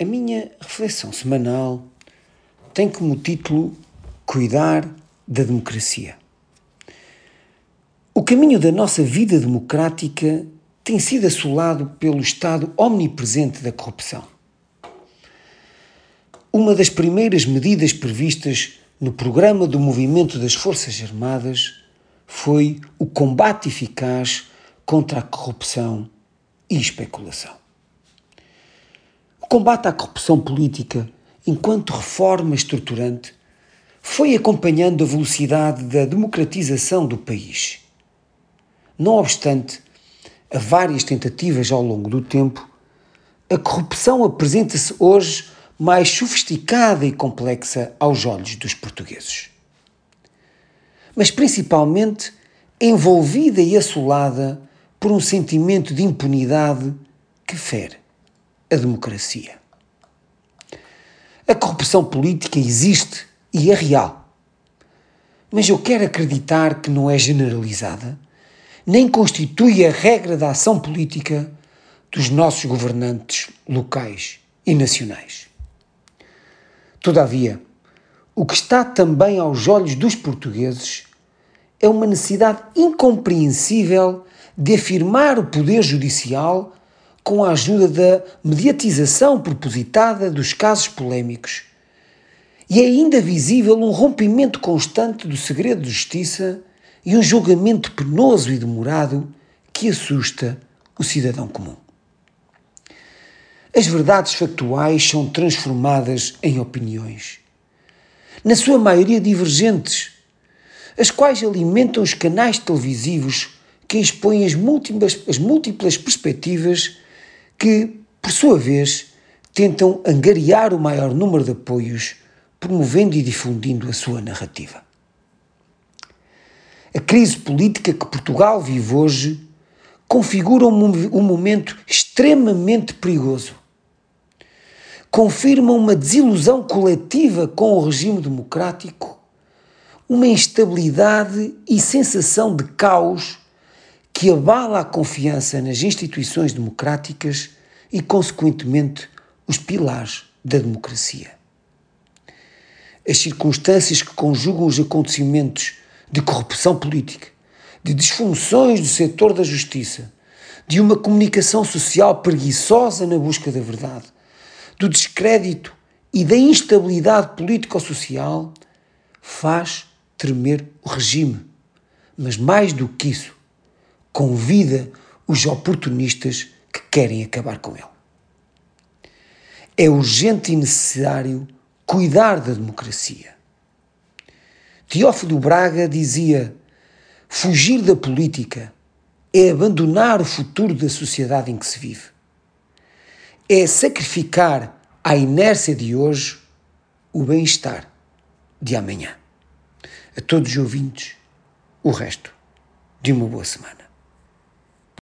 A minha reflexão semanal tem como título Cuidar da Democracia. O caminho da nossa vida democrática tem sido assolado pelo estado omnipresente da corrupção. Uma das primeiras medidas previstas no programa do movimento das Forças Armadas foi o combate eficaz contra a corrupção e especulação combate à corrupção política, enquanto reforma estruturante, foi acompanhando a velocidade da democratização do país. Não obstante a várias tentativas ao longo do tempo, a corrupção apresenta-se hoje mais sofisticada e complexa aos olhos dos portugueses. Mas principalmente envolvida e assolada por um sentimento de impunidade que fere a democracia. A corrupção política existe e é real. Mas eu quero acreditar que não é generalizada, nem constitui a regra da ação política dos nossos governantes locais e nacionais. Todavia, o que está também aos olhos dos portugueses é uma necessidade incompreensível de afirmar o poder judicial com a ajuda da mediatização propositada dos casos polémicos. E é ainda visível um rompimento constante do segredo de justiça e um julgamento penoso e demorado que assusta o cidadão comum. As verdades factuais são transformadas em opiniões, na sua maioria divergentes, as quais alimentam os canais televisivos que expõem as múltiplas, as múltiplas perspectivas que, por sua vez, tentam angariar o maior número de apoios, promovendo e difundindo a sua narrativa. A crise política que Portugal vive hoje configura um, momento extremamente perigoso. Confirma uma desilusão coletiva com o regime democrático, uma instabilidade e sensação de caos que abala a confiança nas instituições democráticas e, consequentemente, os pilares da democracia. As circunstâncias que conjugam os acontecimentos de corrupção política, de disfunções do setor da justiça, de uma comunicação social preguiçosa na busca da verdade, do descrédito e da instabilidade político-social, faz tremer o regime. Mas mais do que isso, convida os oportunistas que querem acabar com ele. É urgente e necessário cuidar da democracia. Teófilo Braga dizia: fugir da política é abandonar o futuro da sociedade em que se vive. É sacrificar à inércia de hoje o bem-estar de amanhã. A todos os ouvintes, o resto de uma boa semana.